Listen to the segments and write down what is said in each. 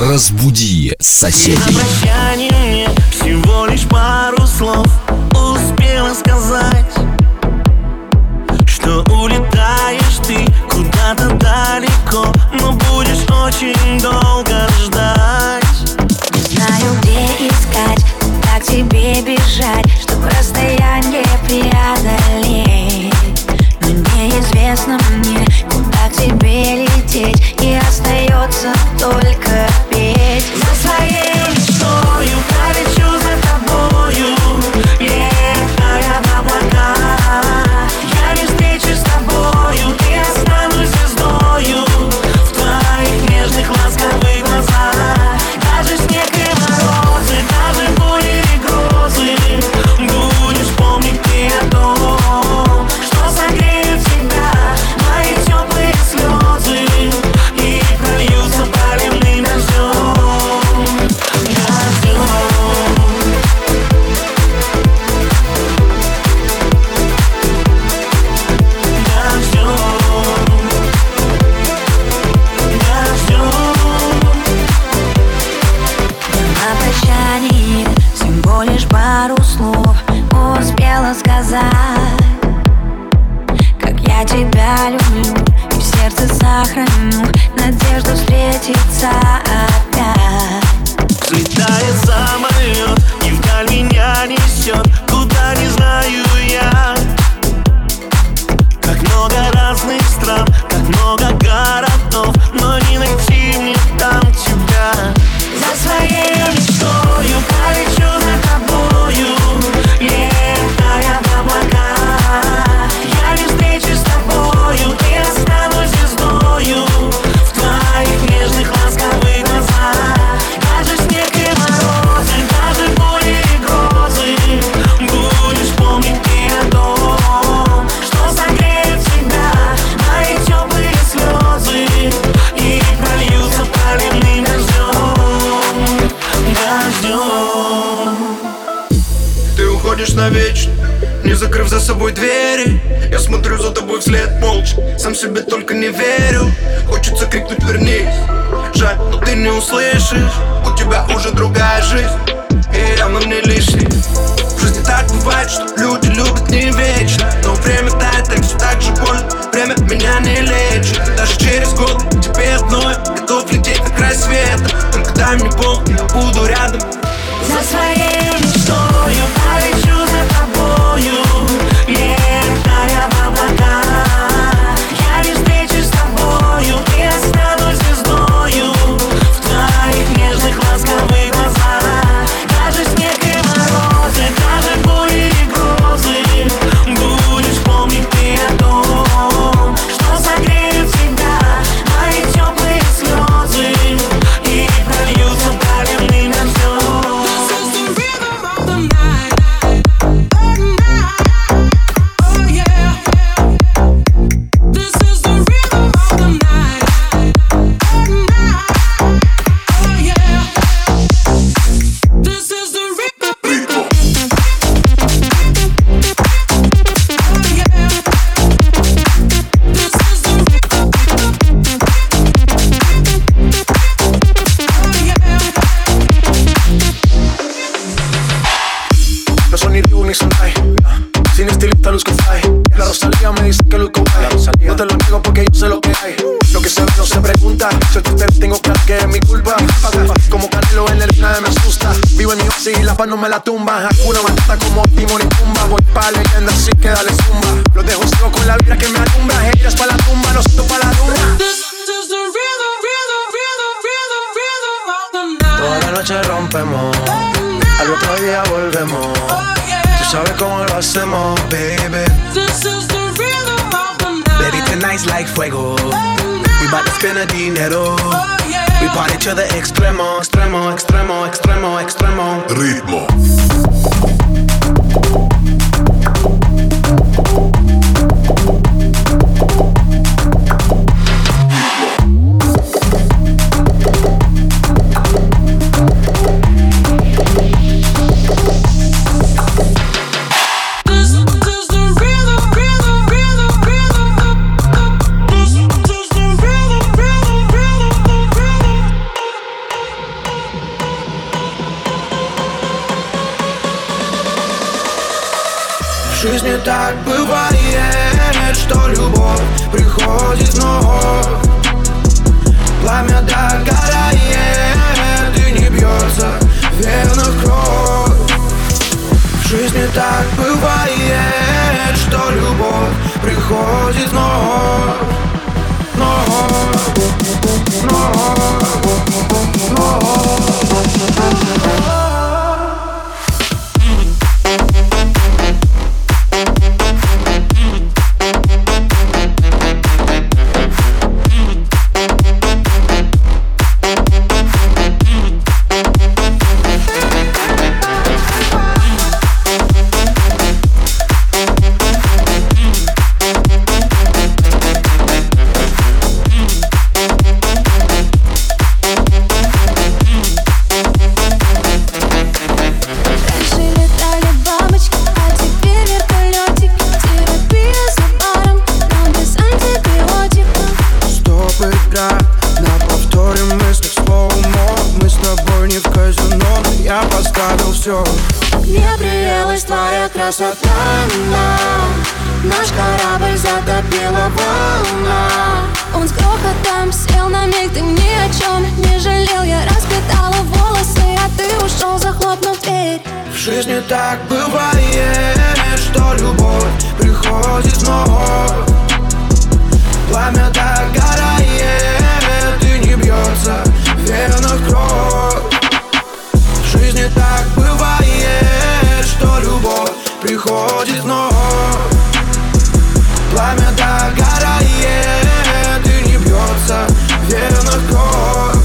Разбуди соседей. прощание всего лишь пару слов Успела сказать Что улетаешь ты куда-то далеко Но будешь очень долго закрыв за собой двери. Я смотрю за тобой вслед молча, сам себе только не верю. Хочется крикнуть вернись, жаль, но ты не услышишь У тебя уже другая жизнь, и явно не лишний В жизни так бывает, что люди любят не вечно. Но время тает, так все так же больно. Время меня не лечит. Даже через годы тебе одной Готов лететь на край света. Только дай мне пол, я буду рядом. За своей no me la tumba Hakuna Matata como Timon y Pumba Voy pa' leyenda así que dale zumba Los dejo ciego con la vibra que me alumbra Ellas pa' la tumba, nosotros pa' la tumba Toda la noche rompemos, al otro día volvemos. Tú sabes cómo lo hacemos, baby. Baby, tonight's like fuego. We bout to spend a dinero. Party to the extremo, extremo, extremo, extremo, extremo. Ritmo. приходит вновь Вновь, вновь, Все Мне приелась твоя красота, но Наш корабль затопила волна. Он с грохотом сел на миг, ты ни о чем не жалел. Я расплетала волосы, а ты ушел, захлопнув дверь. В жизни так бывает, что любовь приходит вновь Пламя догорает и не бьется в венах кровь. В жизни так бывает, приходит вновь Пламя догорает и не бьется в венах кровь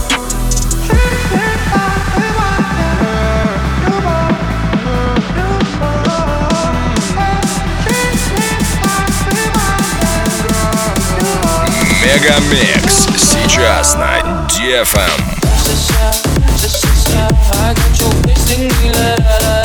Мегамикс. Сейчас на DFM. I your girl gave me just a little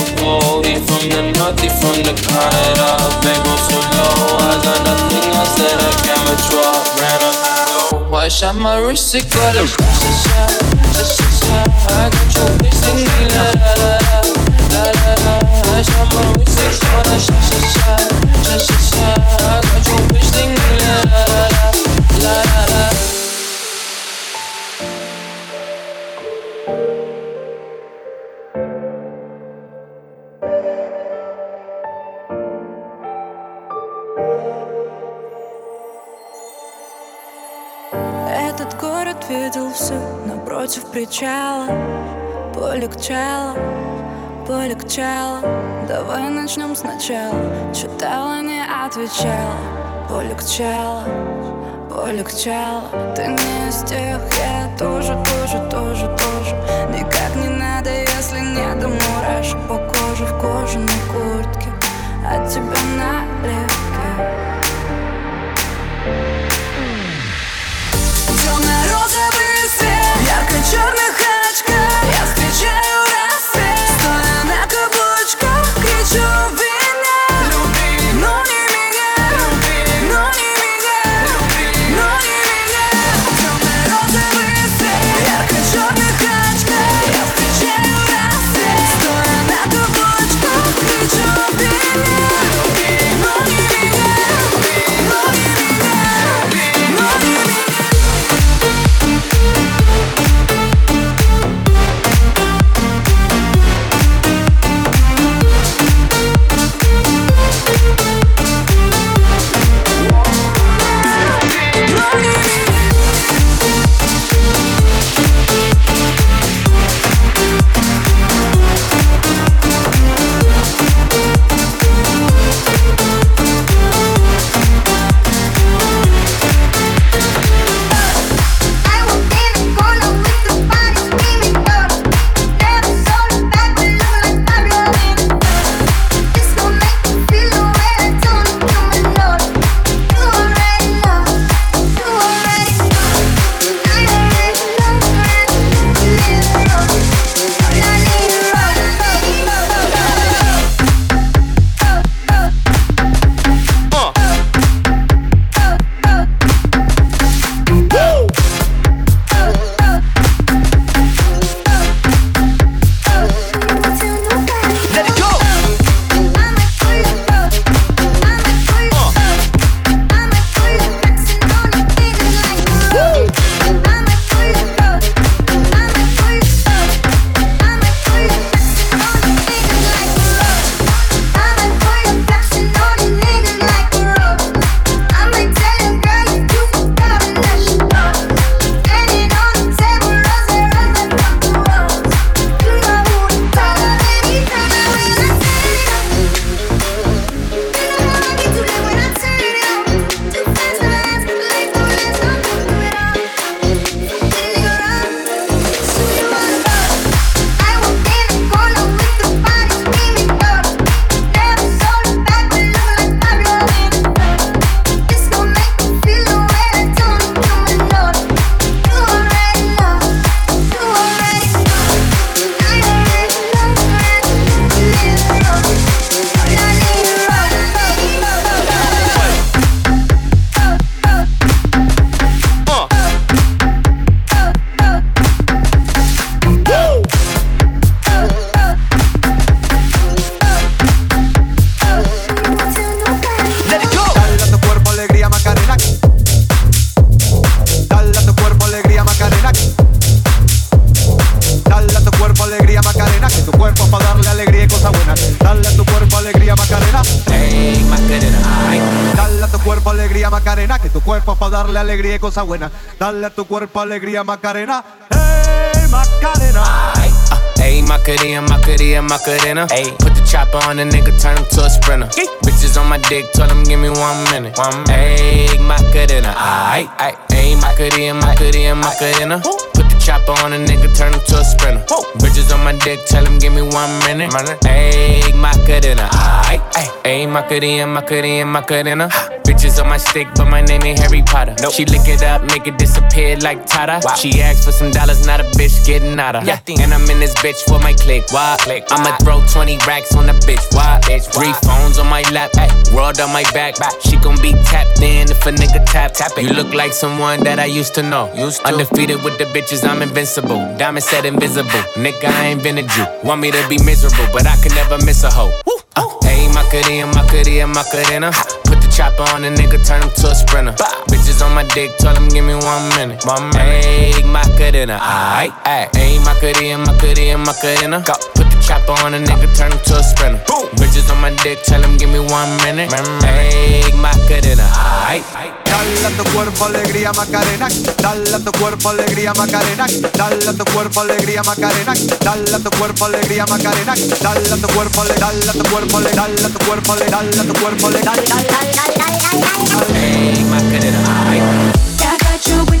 shot my wrist, it got a. I got your singing la la la la, la la. I shot my wrist, got a shot, shot, shot, shot, shot, got причала Полегчало, полегчало. Давай начнем сначала. Читала, не отвечала. Полегчало, полегчало. Ты не из тех, я тоже, тоже, тоже, тоже. Никак не надо, если нет до мурашек по коже В кожаной куртке. От тебя налегке que tu cuerpo es para darle alegría y cosa buena. Dale a tu cuerpo alegría Macarena. Hey Macarena. Ayy, Macarena, Macarena, Macarena. Ayy, put the chopper on the nigga, turn him to a sprinter. Bitches on my dick, tell him give me one minute. One Ayy, Macarena. Ayy, ayy, ayy, Macarena, Macarena, Macarena. Put the chopper on a nigga, turn him to a sprinter. Bitches on my dick, tell him give me one minute. Ayy, Macarena. Ayy, ayy, ayy, Macarena, Macarena, Macarena. Bitches on my stick, but my name ain't Harry Potter. Nope. She lick it up, make it disappear like Tata. Wow. She asked for some dollars, not a bitch getting out of. Yeah. And I'm in this bitch for my click. Why? Click. I'ma throw 20 racks on the bitch. Why? Bitch. Three phones on my lap, ay. world on my back. back. She gon' be tapped in if a nigga tap. tap it. You look like someone that I used to know. Used to. Undefeated with the bitches, I'm invincible. Diamond said invisible. Nigga, I ain't been a Jew. Want me to be miserable, but I can never miss a hoe. Uh, hey, Macarena, Macarena, Macarena. Put chopper on a nigga, turn him to a sprinter. Bitches on my dick, tell him give me one minute. One minute. Hey, Macarena, aight, aight. Hey, Macarena, Macarena, Macarena. Go. Put Chopper on a nigga, turn him to a sprinter. Boom. Bitches on my dick, tell him give me one minute. Make maca dinner. Ay. Dale a tu cuerpo alegría Macarena, dale a tu cuerpo alegría Macarena, dale a tu cuerpo alegría Macarena, dale a tu cuerpo alegría Macarena, dale a tu cuerpo le, dale a tu cuerpo le, dale a tu cuerpo le, dale a tu cuerpo le, dale, dale, dale, dale, dale, dale, dale. Hey, Macarena, ay. I got you with